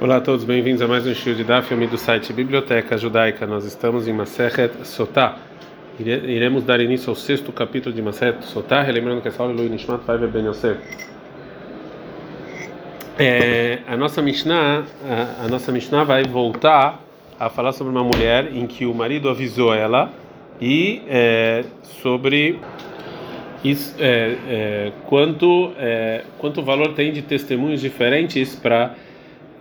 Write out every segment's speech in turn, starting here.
Olá a todos, bem-vindos a mais um show de Daf do site Biblioteca Judaica. Nós estamos em Masechet Sotá. Iremos dar início ao sexto capítulo de Masechet Sotá, relembrando que é Saul Lui Nishmat Faive Ben Yosef. É, a nossa Mishnah, a, a, nossa Mishnah vai voltar a falar sobre uma mulher em que o marido avisou ela e é, sobre isso, é, é quanto é, quanto valor tem de testemunhos diferentes para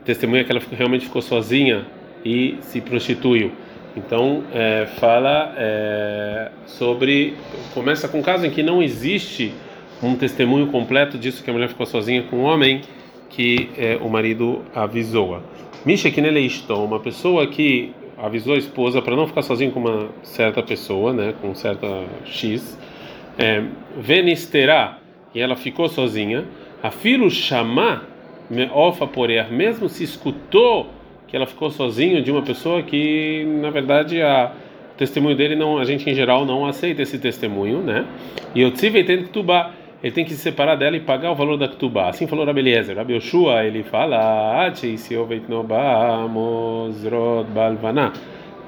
testemunha que ela realmente ficou sozinha e se prostituiu. Então é, fala é, sobre começa com um caso em que não existe um testemunho completo disso que a mulher ficou sozinha com um homem que é, o marido avisou. Misha que nele estou uma pessoa que avisou a esposa para não ficar sozinha com uma certa pessoa, né, com certa x, é, venisterá e ela ficou sozinha. A filho chamar Meofa Porer, mesmo se escutou que ela ficou sozinha de uma pessoa que, na verdade, a o testemunho dele não, a gente em geral não aceita esse testemunho, né? E o Tzivei tem que tubar, ele tem que se separar dela e pagar o valor da Ktubá. Assim falou Rabi Eliezer. Rabi Yoshua, ele fala,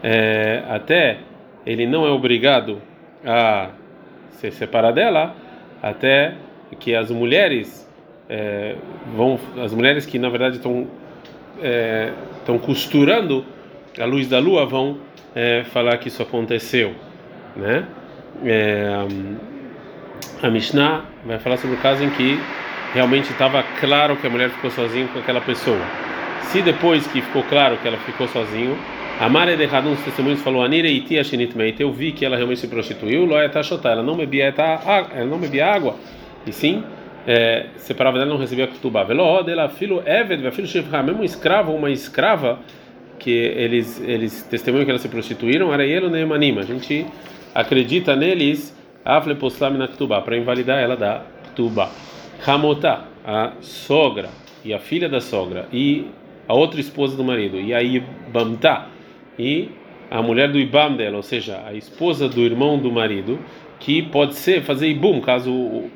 é, até ele não é obrigado a se separar dela, até que as mulheres é, vão as mulheres que na verdade estão é, estão costurando a luz da lua vão é, falar que isso aconteceu, né? É, a Mishnah vai falar sobre o caso em que realmente estava claro que a mulher ficou sozinha com aquela pessoa. Se depois que ficou claro que ela ficou sozinho, a Mara de Hadun, os testemunhos falou eu vi que ela realmente se prostituiu, ela não bebia ela não bebia água, e sim é, separava dela não recebia kutubá. Dela filho Eved, filho Shifra, mesmo escravo ou uma escrava que eles eles testemunham que elas se prostituíram, era ele nem manima. A gente acredita neles afle poslam na kutubá para invalidar ela da kutubá. Hamotá, a sogra e a filha da sogra e a outra esposa do marido e aí Bamtá e a mulher do Ibam dela, ou seja, a esposa do irmão do marido, que pode ser fazer Ibum, caso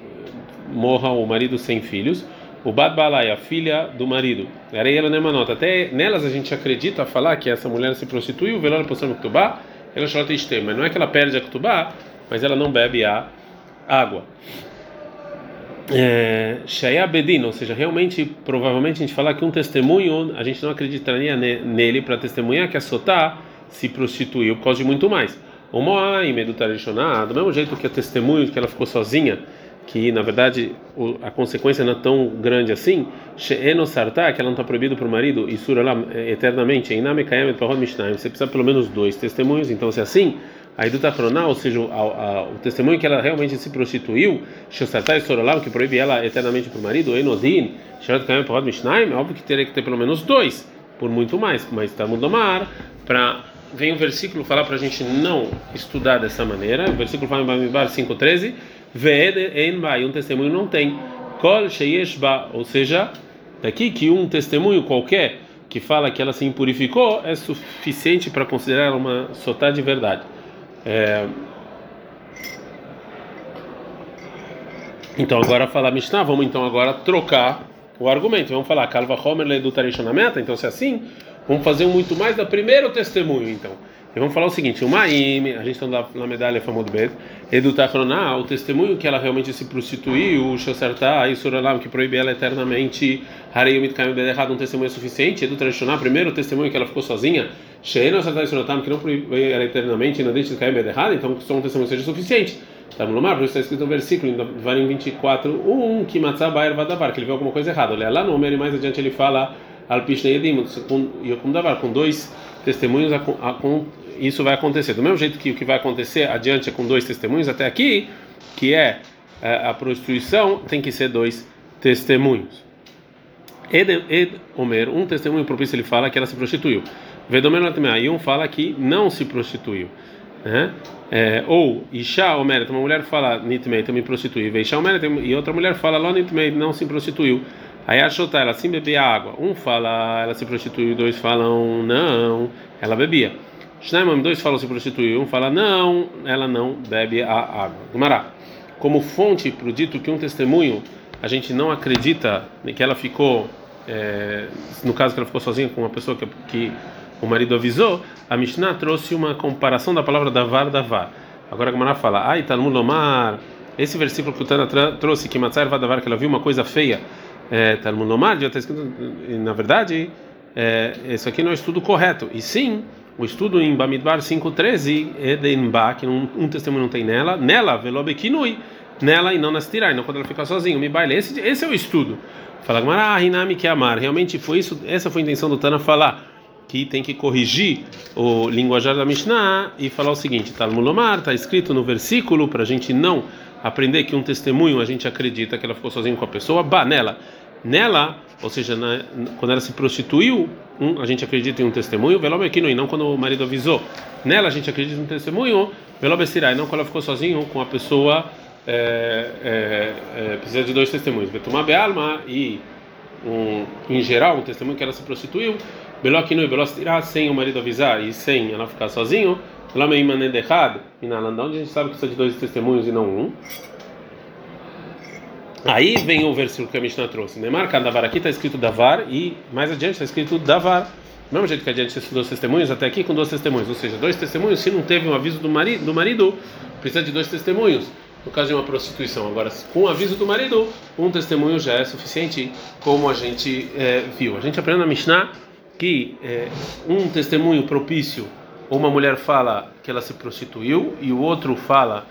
morra o marido sem filhos, o Bad Balai, a filha do marido. Era ela nem nota. Até nelas a gente acredita a falar que essa mulher se prostituiu, velora poção Ktubá, ela chora tem mas não é que ela perde a Ktubá, mas ela não bebe a água. É, Shaya Bedin, ou seja, realmente, provavelmente a gente falar que um testemunho, a gente não acreditaria nele para testemunhar que a Sotá se prostituiu por causa de muito mais. O Moaim, do mesmo jeito que o testemunho que ela ficou sozinha que na verdade a consequência não é tão grande assim, She'eno sarta, que ela não está proibida para o marido, e lá é, eternamente, você precisa pelo menos dois testemunhos, então se é assim, a Eduta Croná, ou seja, a, a, o testemunho que ela realmente se prostituiu, e Sorolam, que proíbe ela eternamente para o marido, Enodin, é óbvio que teria que ter pelo menos dois, por muito mais, mas está Mudomar, para vem o versículo falar para a gente não estudar dessa maneira, o versículo fala em Bamidbar 5,13, e um testemunho não tem. Kol sheyeshba, ou seja, daqui que um testemunho qualquer que fala que ela se impurificou é suficiente para considerar uma sotá de verdade. É... Então agora falar Mishnah, vamos então agora trocar o argumento. Vamos falar Kalva Homer do meta. Então se é assim, vamos fazer muito mais da primeiro testemunho então. E vamos falar o seguinte: uma ime, a gente está na medalha famosa do Bet, edutachroná, o testemunho que ela realmente se prostituiu, o shosertá, e suralam, que proíbe ela eternamente, harei mit kaim errado, um testemunho suficiente, edutrachoná, primeiro o testemunho que ela ficou sozinha, sheeno sartá e suratam, que não proíbe ela eternamente, de cair errado, então só um testemunho seja suficiente. Tá no mar, está escrito no versículo, em Varim 24, 1, que matzah baer vadavar, que ele viu alguma coisa errada. Olha lá no Homer e mais adiante ele fala, alpishneedim, com davar, com dois testemunhos, isso vai acontecer. Do mesmo jeito que o que vai acontecer adiante é com dois testemunhos, até aqui, que é, é a prostituição, tem que ser dois testemunhos. Ed, Ed Omer, um testemunho propício, ele fala que ela se prostituiu. Vedomer e um fala que não se prostituiu. Né? É, ou Isha Omer, uma mulher fala me prostituí. Veisha Omer, e outra mulher fala Lo Nitmeit, não se prostituiu. Aí a Shotá, ela sim bebia água. Um fala ela se prostituiu, dois falam não, ela bebia. Shnaimam, dois falam se prostituiu, um fala não, ela não bebe a água. Gumará, como fonte para o dito que um testemunho, a gente não acredita que ela ficou é, no caso que ela ficou sozinha com uma pessoa que, que o marido avisou, a Mishnah trouxe uma comparação da palavra davar davar. Agora a Gemara fala, ai Talmud esse versículo que o Tana trouxe, que Matzar Vadavar, que ela viu uma coisa feia, é, Talmud já está escrito, na verdade, é, isso aqui não é estudo correto, e sim, o estudo em Bamidbar 5.13, Edenba, que um, um testemunho não tem nela, nela, Velobekinui, nela e não nas tirai, não quando ela fica sozinha, me baile, esse, esse é o estudo. Fala Gemara, ah, Hinami que amar, realmente foi isso, essa foi a intenção do Tana falar que tem que corrigir o linguajar da Mishnah e falar o seguinte: Talmulomar, está escrito no versículo para a gente não aprender que um testemunho a gente acredita que ela ficou sozinha com a pessoa, bah, nela. Nela, ou seja, na, quando ela se prostituiu, um, a gente acredita em um testemunho, velobekino, e não quando o marido avisou. Nela a gente acredita em um testemunho, velobesirai, não quando ela ficou sozinha com a pessoa, é, é, é, precisa de dois testemunhos. Betumá bealma e, um, em geral, um testemunho que ela se prostituiu, Beloquinu e Belostirá, sem o marido avisar e sem ela ficar sozinho, errado, e na onde a gente sabe que precisa de dois testemunhos e não um. Aí vem o versículo que a Mishnah trouxe. Neymar, Davar aqui está escrito Davar e mais adiante está escrito Davar. Do mesmo jeito que adiante esses dois testemunhos, até aqui com dois testemunhos. Ou seja, dois testemunhos, se não teve um aviso do marido, do marido precisa de dois testemunhos. No caso de uma prostituição. Agora, com o aviso do marido, um testemunho já é suficiente, como a gente é, viu. A gente aprende na Mishnah que é, um testemunho propício, uma mulher fala que ela se prostituiu e o outro fala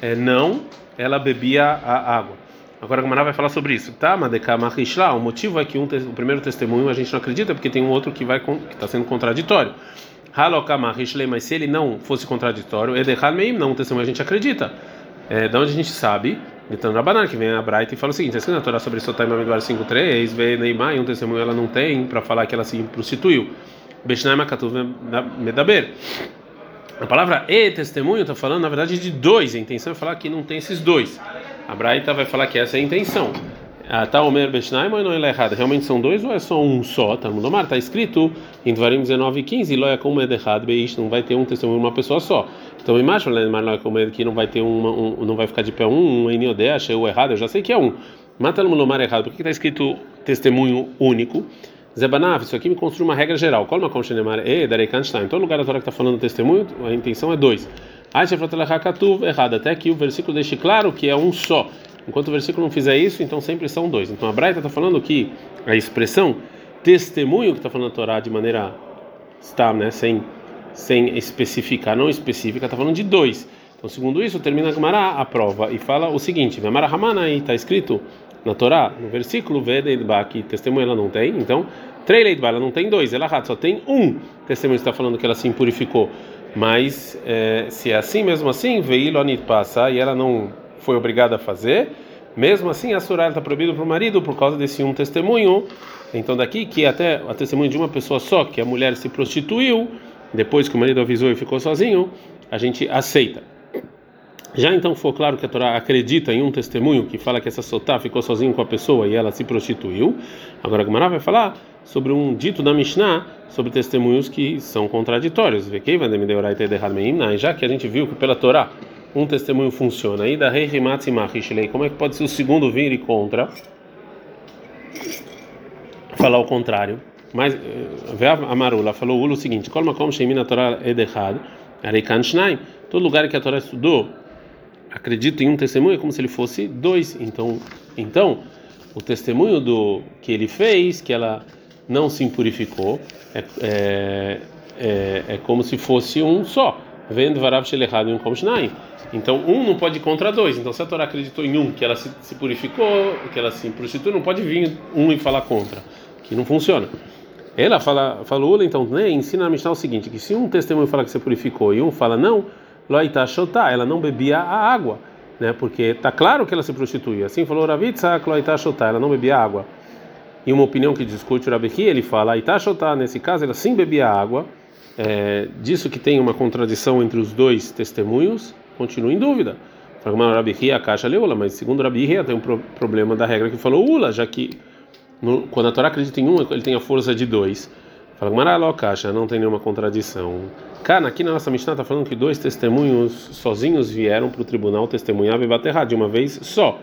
é, não, ela bebia a água. Agora a Gamara vai falar sobre isso. Tá, Madekama o motivo é que um, o primeiro testemunho a gente não acredita porque tem um outro que está sendo contraditório. Mas se ele não fosse contraditório, Edehal Meim, não, um testemunho a gente acredita. É, da onde a gente sabe então, Rabanan, que vem a Braita e fala o seguinte: assim na Torá sobre Sotai Mamidbar 5.3, vê Neymar e um testemunho ela não tem para falar que ela se prostituiu. Beshnai Makatuv Medaber. A palavra e testemunho está falando, na verdade, de dois. A intenção é falar que não tem esses dois. A Braita vai falar que essa é a intenção. Tá Beshnaim ou não é? Realmente são dois ou é só um só? Tá está escrito em Dvarim 19 e 15, Loia como é errado, não vai ter um testemunho uma pessoa só. Então imagina, como é que não vai ter uma, um, não vai ficar de pé um, um Eniodé, achei o errado, eu já sei que é um. Mata no Lomar errado, por que está escrito testemunho único? Zebanav, isso aqui me construi uma regra geral. É uma conchenemar? E darei. Em todo lugar da Torá que está falando testemunho, a intenção é dois. Errado. Até que o versículo deixe claro que é um só. Enquanto o versículo não fizer isso, então sempre são dois. Então a Braita está falando que a expressão testemunho que está falando a Torá de maneira está, né, sem sem especificar, não específica, está falando de dois. Então, segundo isso, termina a a prova e fala o seguinte: Gemara Ramana aí está escrito na Torá, no versículo Vedeidba, que testemunho ela não tem, então Treileidba ela não tem dois, ela só tem um testemunho está falando que ela se impurificou. Mas é, se é assim, mesmo assim, veio Lonit passa e ela não foi obrigada a fazer, mesmo assim a surá está proibido para o marido por causa desse um testemunho. Então daqui que até a testemunho de uma pessoa só, que a mulher se prostituiu, depois que o marido avisou e ficou sozinho, a gente aceita. Já então for claro que a Torá acredita em um testemunho que fala que essa sotá ficou sozinho com a pessoa e ela se prostituiu. Agora a Gemara vai falar sobre um dito da Mishnah sobre testemunhos que são contraditórios. Já que a gente viu que pela Torá um testemunho funciona. Aí da como é que pode ser o segundo vir e contra? Falar o contrário. Mas eh, a Marula falou o seguinte: Todo lugar que a Torá estudou, acredito em um testemunho é como se ele fosse dois. Então, então o testemunho do que ele fez, que ela não se impurificou, é, é, é, é como se fosse um só. Vendo Varav Shelechad e um Komshnaim. Então, um não pode ir contra dois. Então, se a Torá acreditou em um, que ela se, se purificou, que ela se prostituiu, não pode vir um e falar contra. Que não funciona. Ela fala, falou, então, né, ensina a Mishnah o seguinte: que se um testemunho fala que se purificou e um fala não, loita shotá, ela não bebia a água, né, porque está claro que ela se prostituía. Assim falou Ravitsa, loita shotá, ela não bebia água. E uma opinião que discute o Rabehi, ele fala, Itashotá, nesse caso, ela sim bebia água. É, disso que tem uma contradição entre os dois testemunhos, continua em dúvida. Fala Rabi a caixa leula, mas segundo Rabi tem um pro problema da regra que falou ula, já que no, quando a Torá acredita em um, ele tem a força de dois. Fala Maraló caixa, não tem nenhuma contradição. Cara, aqui na nossa Mishnah está falando que dois testemunhos sozinhos vieram para o tribunal testemunhar e bater de uma vez só.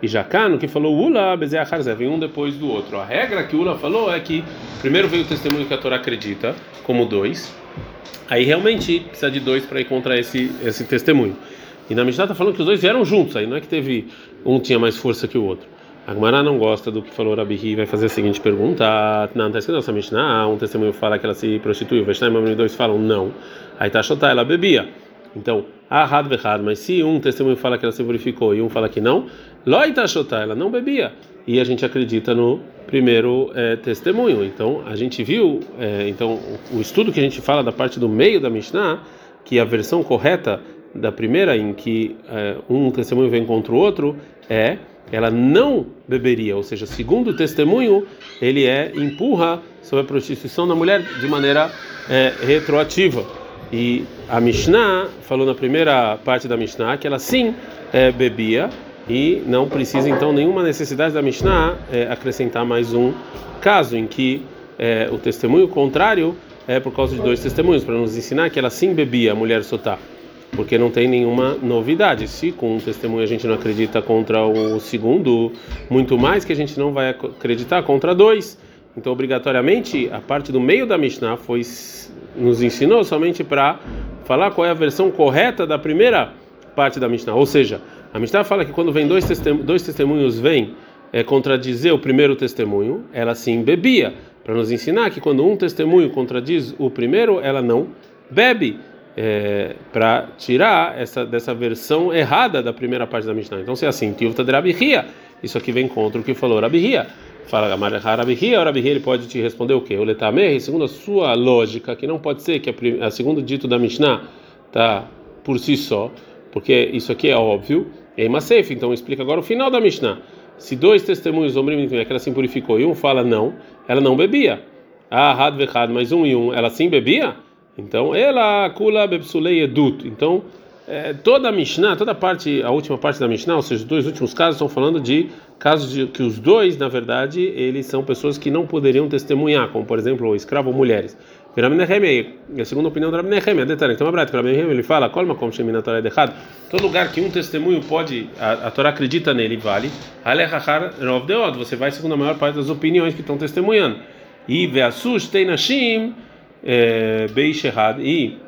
E Jacano que falou Ula Bezeacharzé, vem um depois do outro. A regra que Ula falou é que primeiro veio o testemunho que a Torá acredita, como dois, aí realmente precisa de dois para ir contra esse, esse testemunho. E na Mishnah está falando que os dois vieram juntos, aí não é que teve um tinha mais força que o outro. A Gemara não gosta do que falou Rabi vai fazer a seguinte pergunta: Não, está escrito nossa Mishnah, um testemunho fala que ela se prostituiu, Veshnai e dois falam não. Aí tá ela bebia. Então, ahad vechad, mas se um testemunho fala que ela se purificou e um fala que não, loita chotar, ela não bebia. E a gente acredita no primeiro é, testemunho. Então, a gente viu, é, então o estudo que a gente fala da parte do meio da Mishnah, que a versão correta da primeira, em que é, um testemunho vem contra o outro, é ela não beberia, ou seja, segundo o testemunho, ele é empurra sobre a prostituição da mulher de maneira é, retroativa. E a Mishnah falou na primeira parte da Mishnah que ela sim é, bebia e não precisa então nenhuma necessidade da Mishnah é, acrescentar mais um caso em que é, o testemunho contrário é por causa de dois testemunhos para nos ensinar que ela sim bebia a mulher sotá porque não tem nenhuma novidade. Se com um testemunho a gente não acredita contra o segundo, muito mais que a gente não vai acreditar contra dois. Então, obrigatoriamente, a parte do meio da Mishnah foi nos ensinou somente para falar qual é a versão correta da primeira parte da Mishnah. Ou seja, a Mishnah fala que quando vem dois, testemunhos, dois testemunhos vêm é, contradizer o primeiro testemunho, ela sim bebia, para nos ensinar que quando um testemunho contradiz o primeiro, ela não bebe. É, para tirar essa dessa versão errada da primeira parte da Mishnah. Então, se é assim, Tivta de Rabihia, isso aqui vem contra o que falou Rabihia. Fala Rabihia, o Rabihia ele pode te responder o quê? O Letamer, segundo a sua lógica, que não pode ser que a, a segundo dito da Mishnah tá por si só, porque isso aqui é óbvio, é Imasef, então explica agora o final da Mishnah. Se dois testemunhos, homem que ela se purificou e um fala não, ela não bebia. Ah, vechad, mas um e um, ela sim bebia? Então, ela kula bebsulei edut. Então, é, toda a Mishnah, toda a parte, a última parte da Mishnah, ou seja, os dois últimos casos estão falando de casos de que os dois, na verdade, eles são pessoas que não poderiam testemunhar, como por exemplo, o escravo ou mulheres. A segunda opinião do Rabi Nehemia, detalhe, então, Rabi Nehemia, ele fala, colma como shemina Torá todo lugar que um testemunho pode, a, a Torá acredita nele, vale, alechachar rov deod, você vai segundo a maior parte das opiniões que estão testemunhando. E veasush teinashim é, beish errado. E,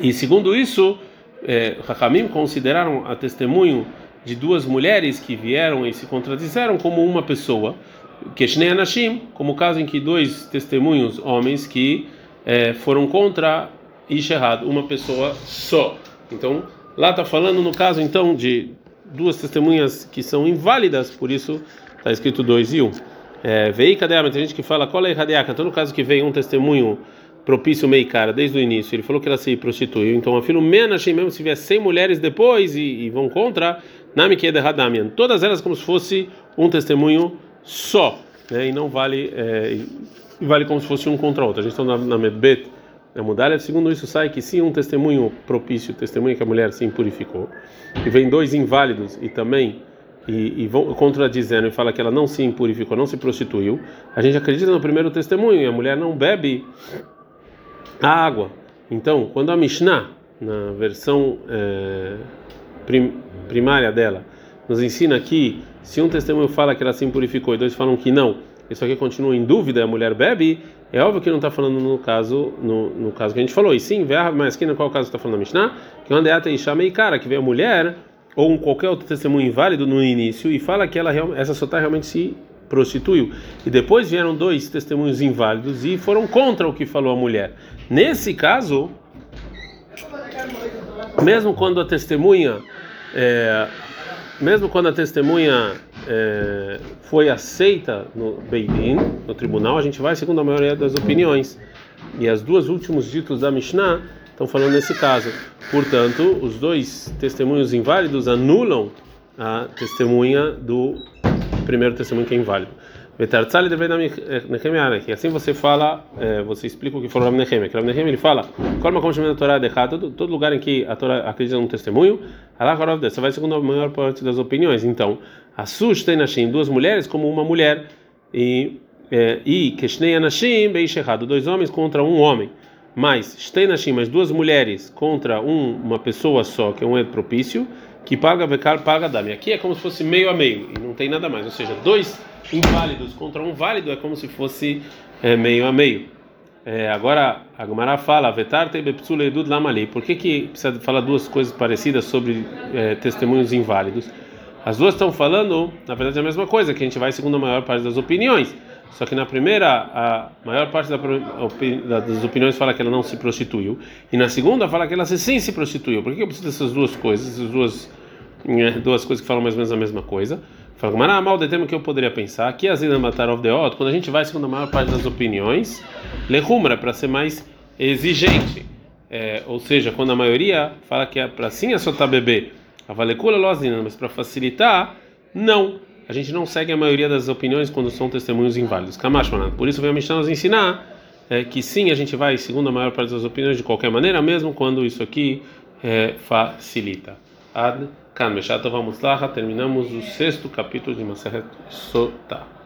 e segundo isso, é, consideraram a testemunho de duas mulheres que vieram e se contradisseram como uma pessoa, Keshnei Anashim, como o caso em que dois testemunhos homens que é, foram contra Ish errado, uma pessoa só. Então, lá está falando no caso então de duas testemunhas que são inválidas, por isso está escrito dois e um. É, Vei Kadeama, tem gente que fala, qual é Kadeaka? Então, no caso que vem um testemunho propício meio cara desde o início, ele falou que ela se prostituiu, então a filho Menashim, mesmo se vier 100 mulheres depois e, e vão contra, Nami Kedehadamian, todas elas como se fosse um testemunho só, né? e não vale, é, vale como se fosse um contra outro. A gente está na, na Medbet, na Mudalha, segundo isso sai que sim, um testemunho propício, testemunho que a mulher se impurificou, e vem dois inválidos e também e, e vão contradizendo e fala que ela não se impurificou, não se prostituiu, a gente acredita no primeiro testemunho e a mulher não bebe a água. Então, quando a Mishnah, na versão é, prim, primária dela, nos ensina que se um testemunho fala que ela se impurificou e dois falam que não, isso aqui continua em dúvida a mulher bebe, é óbvio que não está falando no caso no, no caso que a gente falou. E sim, mas no qual caso está falando a Mishnah? Que uma deata e chama cara, que veio a mulher ou um qualquer outro testemunho inválido no início e fala que ela essa sotá realmente se prostituiu. E depois vieram dois testemunhos inválidos e foram contra o que falou a mulher. Nesse caso, mesmo quando a testemunha, é, mesmo quando a testemunha é, foi aceita no Beidin, no tribunal, a gente vai segundo a maioria das opiniões. E as duas últimos ditos da Mishnah estão falando nesse caso. Portanto, os dois testemunhos inválidos anulam a testemunha do primeiro testemunho que é inválido. Que assim você fala, é, você explica o que falou Rabi Nehemia. Que Nehemia ele fala, como a Torá de todo, todo lugar em que a Torá acredita num testemunho, você vai segundo a maior parte das opiniões. Então, a Sush tem Nashim, duas mulheres como uma mulher e e Keshnei Anashim, bem dois homens contra um homem. Mas Shtei Nashim, mais duas mulheres contra um, uma pessoa só, que é um propício que paga becar paga dami. Aqui é como se fosse meio a meio e não tem nada mais. Ou seja, dois inválidos contra um válido é como se fosse é, meio a meio. É, agora a Gumara fala vetarte edud lamali. Por que que precisa falar duas coisas parecidas sobre é, testemunhos inválidos? As duas estão falando, na verdade, a mesma coisa, que a gente vai segundo a maior parte das opiniões. Só que na primeira, a maior parte das opiniões fala que ela não se prostituiu, e na segunda fala que ela sim se prostituiu. Por que eu preciso dessas duas coisas, essas duas, né, duas coisas que falam mais ou menos a mesma coisa? Fala, mas ah, mal de termo que eu poderia pensar, que as matar of the odd, quando a gente vai segundo a maior parte das opiniões, lehumra, para ser mais exigente. É, ou seja, quando a maioria fala que é para sim é soltar bebê, a valecula losina, mas para facilitar, não a gente não segue a maioria das opiniões quando são testemunhos inválidos. Kamash, Por isso vem a Mishnah nos ensinar é, que sim, a gente vai segundo a maior parte das opiniões de qualquer maneira, mesmo quando isso aqui é, facilita. Ad Kan lá, terminamos o sexto capítulo de Maseret Sotah.